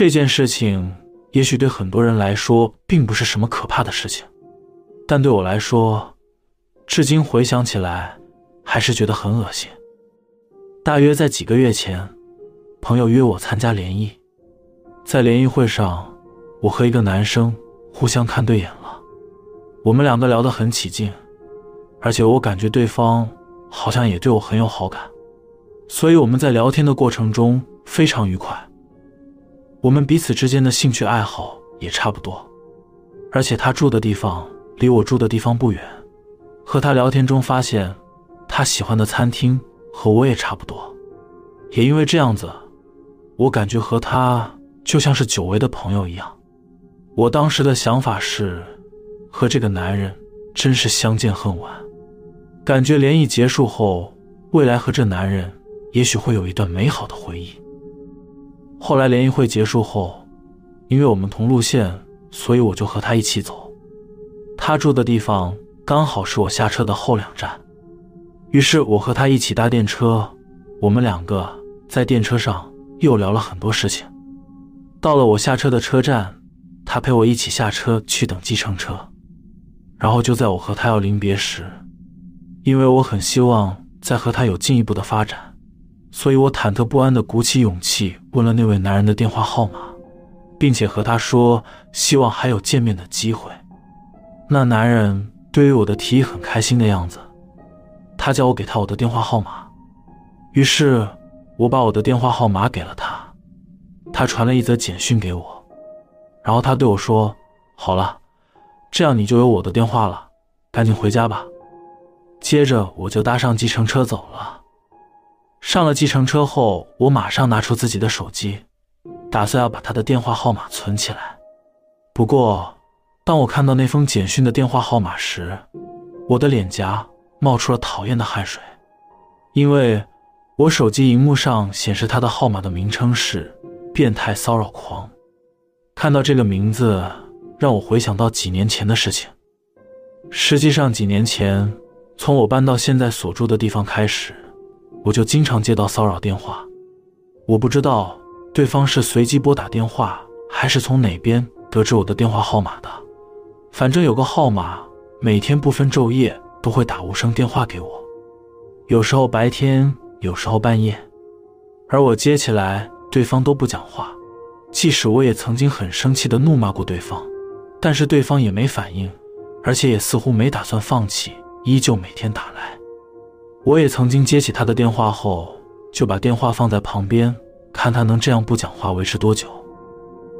这件事情也许对很多人来说并不是什么可怕的事情，但对我来说，至今回想起来还是觉得很恶心。大约在几个月前，朋友约我参加联谊，在联谊会上，我和一个男生互相看对眼了，我们两个聊得很起劲，而且我感觉对方好像也对我很有好感，所以我们在聊天的过程中非常愉快。我们彼此之间的兴趣爱好也差不多，而且他住的地方离我住的地方不远。和他聊天中发现，他喜欢的餐厅和我也差不多。也因为这样子，我感觉和他就像是久违的朋友一样。我当时的想法是，和这个男人真是相见恨晚。感觉联谊结束后，未来和这男人也许会有一段美好的回忆。后来联谊会结束后，因为我们同路线，所以我就和他一起走。他住的地方刚好是我下车的后两站，于是我和他一起搭电车。我们两个在电车上又聊了很多事情。到了我下车的车站，他陪我一起下车去等计程车。然后就在我和他要临别时，因为我很希望再和他有进一步的发展。所以我忐忑不安地鼓起勇气问了那位男人的电话号码，并且和他说希望还有见面的机会。那男人对于我的提议很开心的样子，他叫我给他我的电话号码。于是我把我的电话号码给了他，他传了一则简讯给我，然后他对我说：“好了，这样你就有我的电话了，赶紧回家吧。”接着我就搭上计程车走了。上了计程车后，我马上拿出自己的手机，打算要把他的电话号码存起来。不过，当我看到那封简讯的电话号码时，我的脸颊冒出了讨厌的汗水，因为我手机荧幕上显示他的号码的名称是“变态骚扰狂”。看到这个名字，让我回想到几年前的事情。实际上，几年前，从我搬到现在所住的地方开始。我就经常接到骚扰电话，我不知道对方是随机拨打电话，还是从哪边得知我的电话号码的。反正有个号码，每天不分昼夜都会打无声电话给我，有时候白天，有时候半夜，而我接起来，对方都不讲话。即使我也曾经很生气的怒骂过对方，但是对方也没反应，而且也似乎没打算放弃，依旧每天打来。我也曾经接起他的电话后，就把电话放在旁边，看他能这样不讲话维持多久。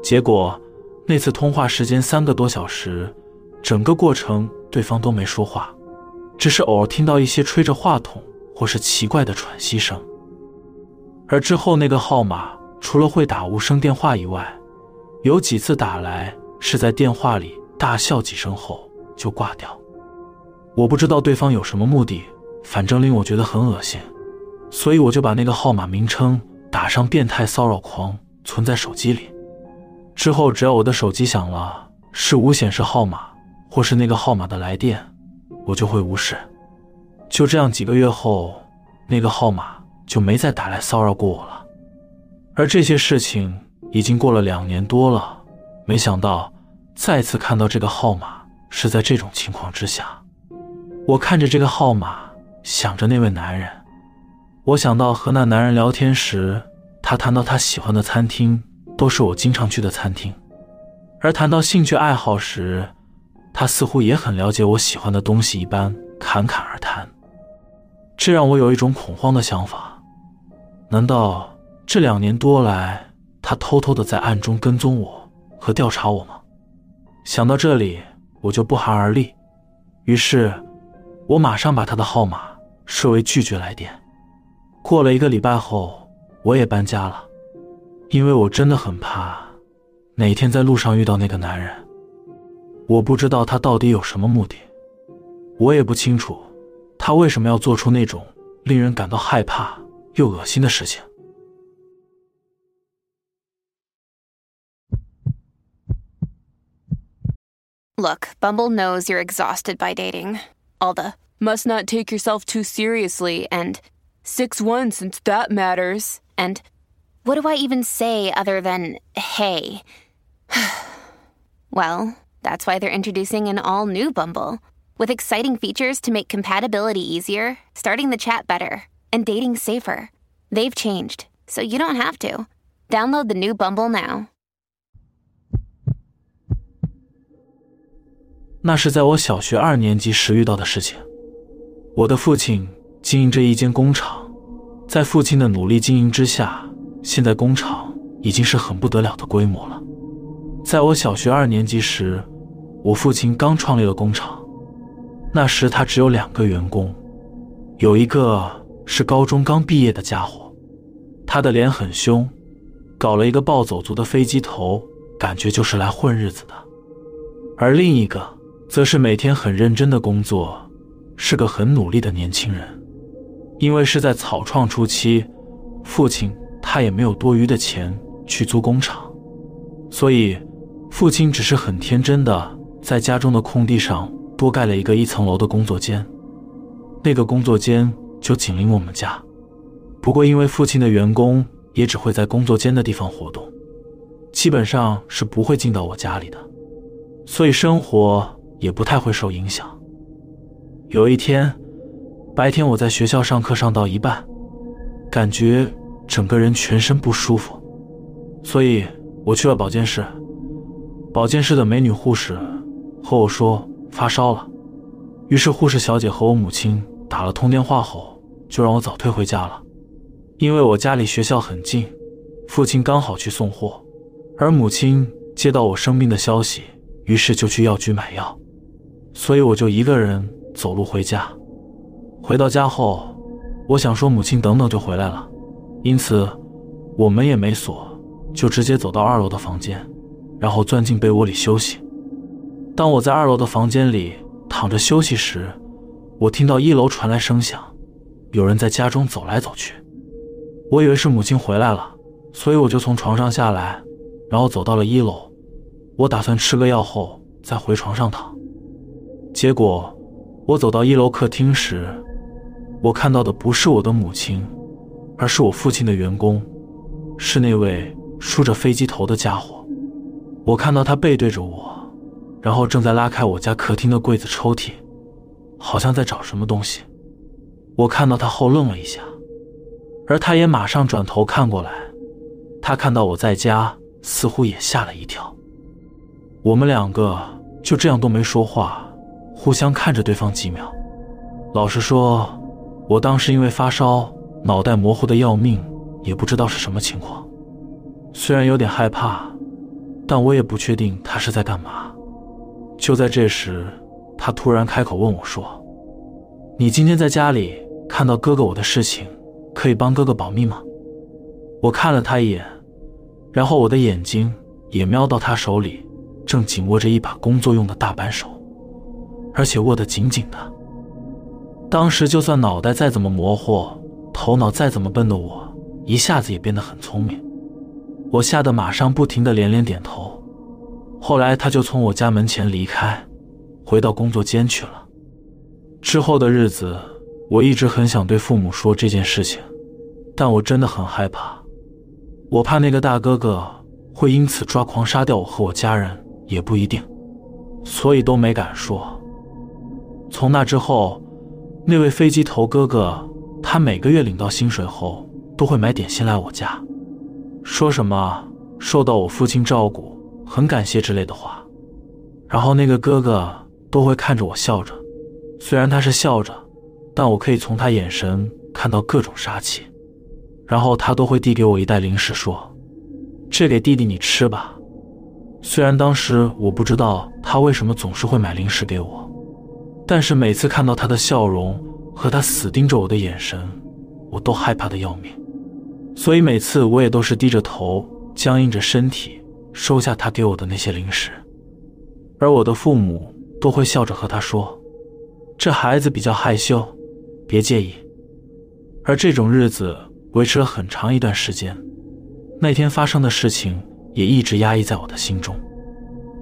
结果那次通话时间三个多小时，整个过程对方都没说话，只是偶尔听到一些吹着话筒或是奇怪的喘息声。而之后那个号码除了会打无声电话以外，有几次打来是在电话里大笑几声后就挂掉。我不知道对方有什么目的。反正令我觉得很恶心，所以我就把那个号码名称打上“变态骚扰狂”，存在手机里。之后只要我的手机响了，是无显示号码或是那个号码的来电，我就会无视。就这样几个月后，那个号码就没再打来骚扰过我了。而这些事情已经过了两年多了，没想到再次看到这个号码是在这种情况之下。我看着这个号码。想着那位男人，我想到和那男人聊天时，他谈到他喜欢的餐厅都是我经常去的餐厅，而谈到兴趣爱好时，他似乎也很了解我喜欢的东西一般，侃侃而谈。这让我有一种恐慌的想法：难道这两年多来，他偷偷的在暗中跟踪我和调查我吗？想到这里，我就不寒而栗。于是，我马上把他的号码。设为拒绝来电。过了一个礼拜后，我也搬家了，因为我真的很怕哪天在路上遇到那个男人。我不知道他到底有什么目的，我也不清楚他为什么要做出那种令人感到害怕又恶心的事情。Look, Bumble knows you're exhausted by dating. All the must not take yourself too seriously, and 6 1 since that matters, and What do I even say other than hey? well, that's why they're introducing an all new Bumble with exciting features to make compatibility easier, starting the chat better, and dating safer. They've changed, so you don't have to. Download the new Bumble now. 那是在我小学二年级时遇到的事情。 我的父亲经营着一间工厂，在父亲的努力经营之下，现在工厂已经是很不得了的规模了。在我小学二年级时，我父亲刚创立了工厂，那时他只有两个员工，有一个是高中刚毕业的家伙，他的脸很凶，搞了一个暴走族的飞机头，感觉就是来混日子的；而另一个则是每天很认真的工作，是个很努力的年轻人。因为是在草创初期，父亲。他也没有多余的钱去租工厂，所以父亲只是很天真的在家中的空地上多盖了一个一层楼的工作间。那个工作间就紧邻我们家，不过因为父亲的员工也只会在工作间的地方活动，基本上是不会进到我家里的，所以生活也不太会受影响。有一天白天我在学校上课上到一半，感觉。整个人全身不舒服，所以我去了保健室。保健室的美女护士和我说发烧了，于是护士小姐和我母亲打了通电话后，就让我早退回家了。因为我家离学校很近，父亲刚好去送货，而母亲接到我生病的消息，于是就去药局买药，所以我就一个人走路回家。回到家后，我想说母亲等等就回来了。因此，我门也没锁，就直接走到二楼的房间，然后钻进被窝里休息。当我在二楼的房间里躺着休息时，我听到一楼传来声响，有人在家中走来走去。我以为是母亲回来了，所以我就从床上下来，然后走到了一楼。我打算吃个药后再回床上躺。结果，我走到一楼客厅时，我看到的不是我的母亲。而是我父亲的员工，是那位梳着飞机头的家伙。我看到他背对着我，然后正在拉开我家客厅的柜子抽屉，好像在找什么东西。我看到他后愣了一下，而他也马上转头看过来。他看到我在家，似乎也吓了一跳。我们两个就这样都没说话，互相看着对方几秒。老实说，我当时因为发烧。脑袋模糊的要命，也不知道是什么情况。虽然有点害怕，但我也不确定他是在干嘛。就在这时，他突然开口问我说：“你今天在家里看到哥哥我的事情，可以帮哥哥保密吗？”我看了他一眼，然后我的眼睛也瞄到他手里正紧握着一把工作用的大扳手，而且握得紧紧的。当时就算脑袋再怎么模糊。头脑再怎么笨的我，一下子也变得很聪明。我吓得马上不停的连连点头。后来他就从我家门前离开，回到工作间去了。之后的日子，我一直很想对父母说这件事情，但我真的很害怕。我怕那个大哥哥会因此抓狂杀掉我和我家人，也不一定，所以都没敢说。从那之后，那位飞机头哥哥。他每个月领到薪水后，都会买点心来我家，说什么受到我父亲照顾，很感谢之类的话。然后那个哥哥都会看着我笑着，虽然他是笑着，但我可以从他眼神看到各种杀气。然后他都会递给我一袋零食，说：“这给弟弟你吃吧。”虽然当时我不知道他为什么总是会买零食给我，但是每次看到他的笑容。和他死盯着我的眼神，我都害怕的要命，所以每次我也都是低着头，僵硬着身体，收下他给我的那些零食。而我的父母都会笑着和他说：“这孩子比较害羞，别介意。”而这种日子维持了很长一段时间。那天发生的事情也一直压抑在我的心中。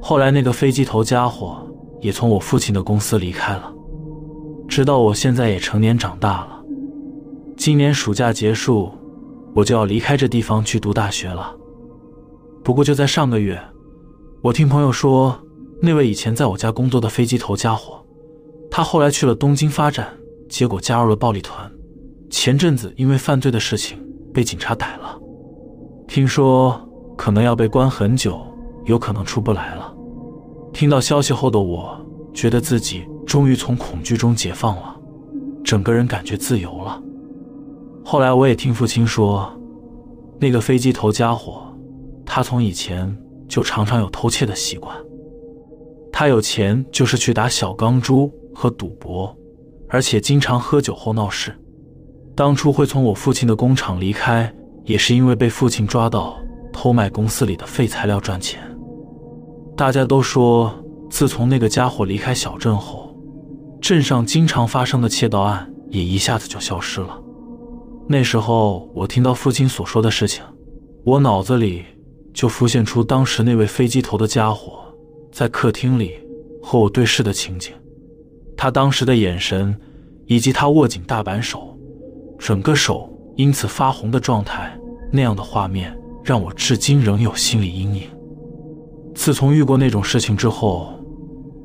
后来那个飞机头家伙也从我父亲的公司离开了。直到我现在也成年长大了，今年暑假结束，我就要离开这地方去读大学了。不过就在上个月，我听朋友说，那位以前在我家工作的飞机头家伙，他后来去了东京发展，结果加入了暴力团。前阵子因为犯罪的事情被警察逮了，听说可能要被关很久，有可能出不来了。听到消息后的我，觉得自己终于从恐惧中解放了，整个人感觉自由了。后来我也听父亲说，那个飞机头家伙。他从以前就常常有偷窃的习惯。他有钱就是去打小钢珠和赌博，而且经常喝酒后闹事。当初会从我父亲的工厂离开，也是因为被父亲抓到偷卖公司里的废材料赚钱。大家都说，自从那个家伙离开小镇后，镇上经常发生的窃盗案也一下子就消失了。那时候我听到父亲所说的事情，我脑子里。就浮现出当时那位飞机头的家伙在客厅里和我对视的情景，他当时的眼神，以及他握紧大扳手，整个手因此发红的状态，那样的画面让我至今仍有心理阴影。自从遇过那种事情之后，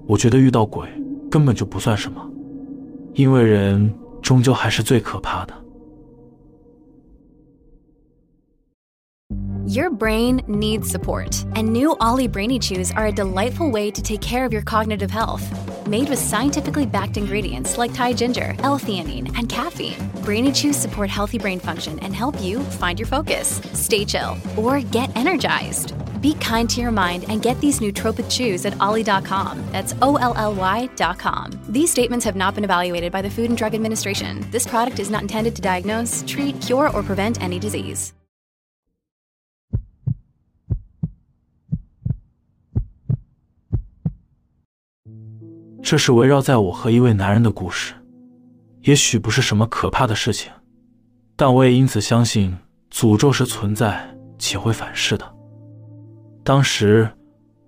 我觉得遇到鬼根本就不算什么，因为人终究还是最可怕的。Your brain needs support, and new Ollie Brainy Chews are a delightful way to take care of your cognitive health. Made with scientifically backed ingredients like Thai ginger, L-theanine, and caffeine, Brainy Chews support healthy brain function and help you find your focus, stay chill, or get energized. Be kind to your mind and get these nootropic chews at ollie.com. That's O L L Y.com. These statements have not been evaluated by the Food and Drug Administration. This product is not intended to diagnose, treat, cure, or prevent any disease. 这是围绕在我和一位男人的故事，也许不是什么可怕的事情，但我也因此相信诅咒是存在且会反噬的。 当时，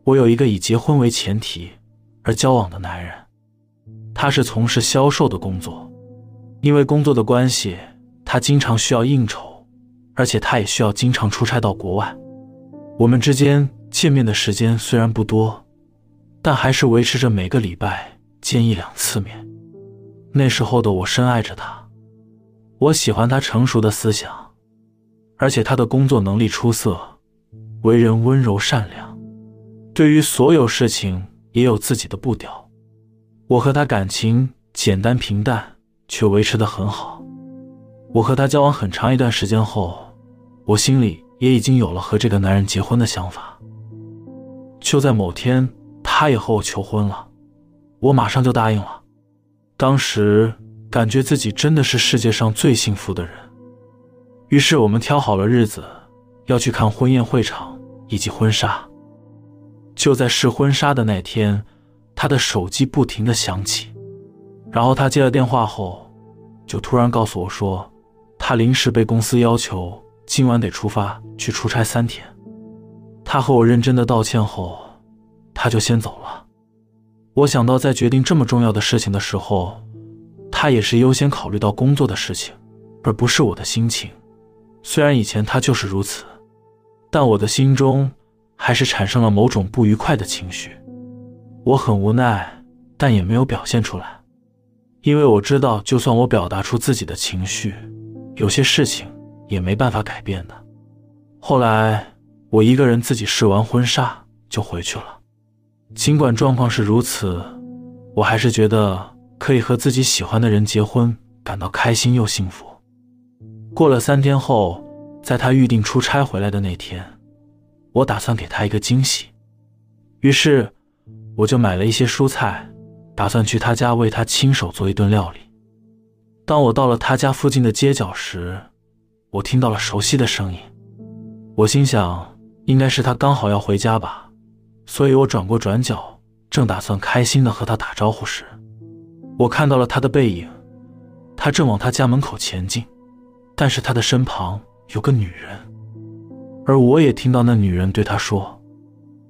我有一个以结婚为前提而交往的男人，他是从事销售的工作，因为工作的关系，他经常需要应酬，而且他也需要经常出差到国外。我们之间见面的时间虽然不多。但还是维持着每个礼拜见一两次面。那时候的我深爱着他，我喜欢他成熟的思想，而且他的工作能力出色，为人温柔善良，对于所有事情也有自己的步调。我和他感情简单平淡，却维持得很好。我和他交往很长一段时间后，我心里也已经有了和这个男人结婚的想法。就在某天。他也和我求婚了，我马上就答应了。当时感觉自己真的是世界上最幸福的人。于是我们挑好了日子，要去看婚宴会场以及婚纱。就在试婚纱的那天，他的手机不停的响起，然后他接了电话后，就突然告诉我说，他临时被公司要求今晚得出发去出差三天。他和我认真的道歉后。他就先走了。我想到，在决定这么重要的事情的时候，他也是优先考虑到工作的事情，而不是我的心情。虽然以前他就是如此，但我的心中还是产生了某种不愉快的情绪。我很无奈，但也没有表现出来，因为我知道，就算我表达出自己的情绪，有些事情也没办法改变的。后来，我一个人自己试完婚纱就回去了。尽管状况是如此，我还是觉得可以和自己喜欢的人结婚，感到开心又幸福。过了三天后，在他预定出差回来的那天，我打算给他一个惊喜，于是我就买了一些蔬菜，打算去他家为他亲手做一顿料理。当我到了他家附近的街角时，我听到了熟悉的声音，我心想，应该是他刚好要回家吧。所以我转过转角，正打算开心的和他打招呼时，我看到了他的背影，他正往他家门口前进，但是他的身旁有个女人，而我也听到那女人对他说：“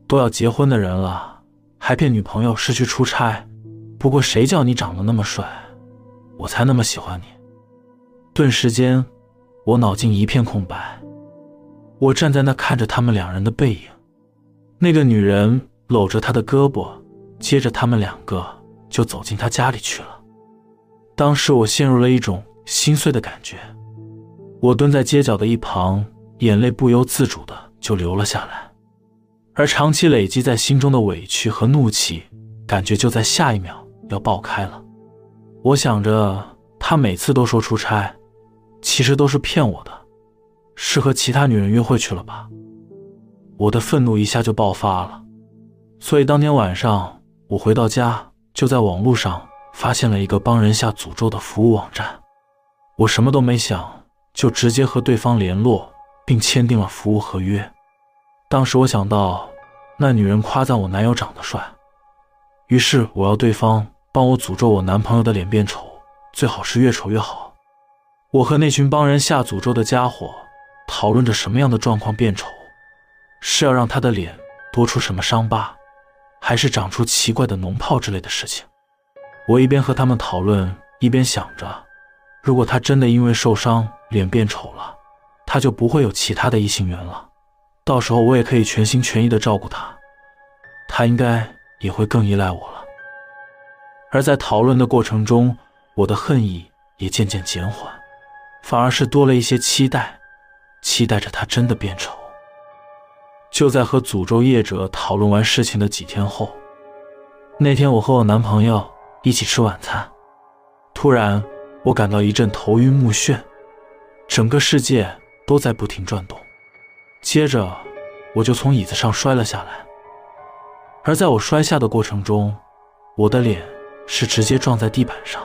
都要结婚的人了，还骗女朋友是去出差？不过谁叫你长得那么帅，我才那么喜欢你。”顿时间，我脑筋一片空白。我站在那看着他们两人的背影，那个女人搂着他的胳膊，接着他们两个就走进他家里去了。当时我陷入了一种心碎的感觉，我蹲在街角的一旁，眼泪不由自主的就流了下来，而长期累积在心中的委屈和怒气，感觉就在下一秒要爆开了。我想着，他每次都说出差，其实都是骗我的，是和其他女人约会去了吧？我的愤怒一下就爆发了，所以当天晚上我回到家，就在网络上。发现了一个帮人下诅咒的服务网站，我什么都没想，就直接和对方联络，并签订了服务合约。当时我想到，那女人夸赞我男友长得帅，于是我要对方帮我诅咒我男朋友的脸变丑，最好是越丑越好。我和那群帮人下诅咒的家伙讨论着什么样的状况变丑，是要让他的脸多出什么伤疤，还是长出奇怪的脓泡之类的事情。我一边和他们讨论，一边想着，如果他真的因为受伤脸变丑了，他就不会有其他的异性缘了。到时候我也可以全心全意的照顾他，他应该也会更依赖我了。而在讨论的过程中，我的恨意也渐渐减缓，反而是多了一些期待，期待着他真的变丑。就在和诅咒业者讨论完事情的几天后，那天我和我男朋友。一起吃晚餐，突然我感到一阵头晕目眩，整个世界都在不停转动。接着我就从椅子上摔了下来，而在我摔下的过程中，我的脸是直接撞在地板上，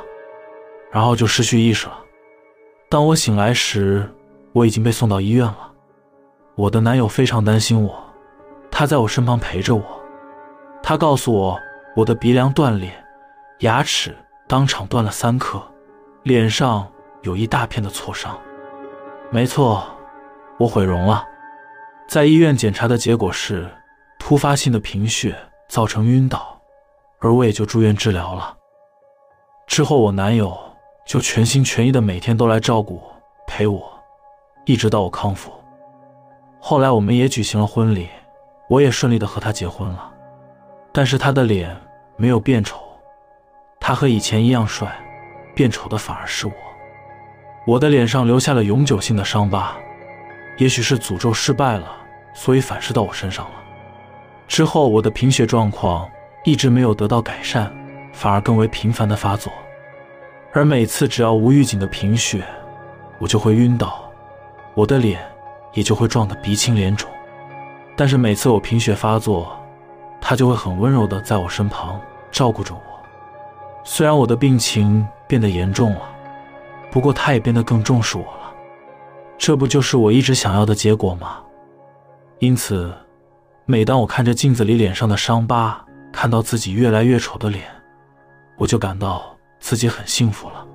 然后就失去意识了。当我醒来时，我已经被送到医院了。我的男友非常担心我，他在我身旁陪着我，他告诉我我的鼻梁断裂。牙齿当场断了三颗，脸上有一大片的挫伤。没错，我毁容了。在医院检查的结果是突发性的贫血造成晕倒，而我也就住院治疗了。之后我男友就全心全意的每天都来照顾我、陪我，一直到我康复。后来我们也举行了婚礼，我也顺利的和他结婚了。但是他的脸没有变丑。他和以前一样帅，变丑的反而是我。我的脸上留下了永久性的伤疤，也许是诅咒失败了，所以反噬到我身上了。之后我的贫血状况一直没有得到改善，反而更为频繁的发作。而每次只要无预警的贫血，我就会晕倒，我的脸也就会撞得鼻青脸肿。但是每次我贫血发作，他就会很温柔的在我身旁照顾着我。虽然我的病情变得严重了，不过他也变得更重视我了，这不就是我一直想要的结果吗？因此，每当我看着镜子里脸上的伤疤，看到自己越来越丑的脸，我就感到自己很幸福了。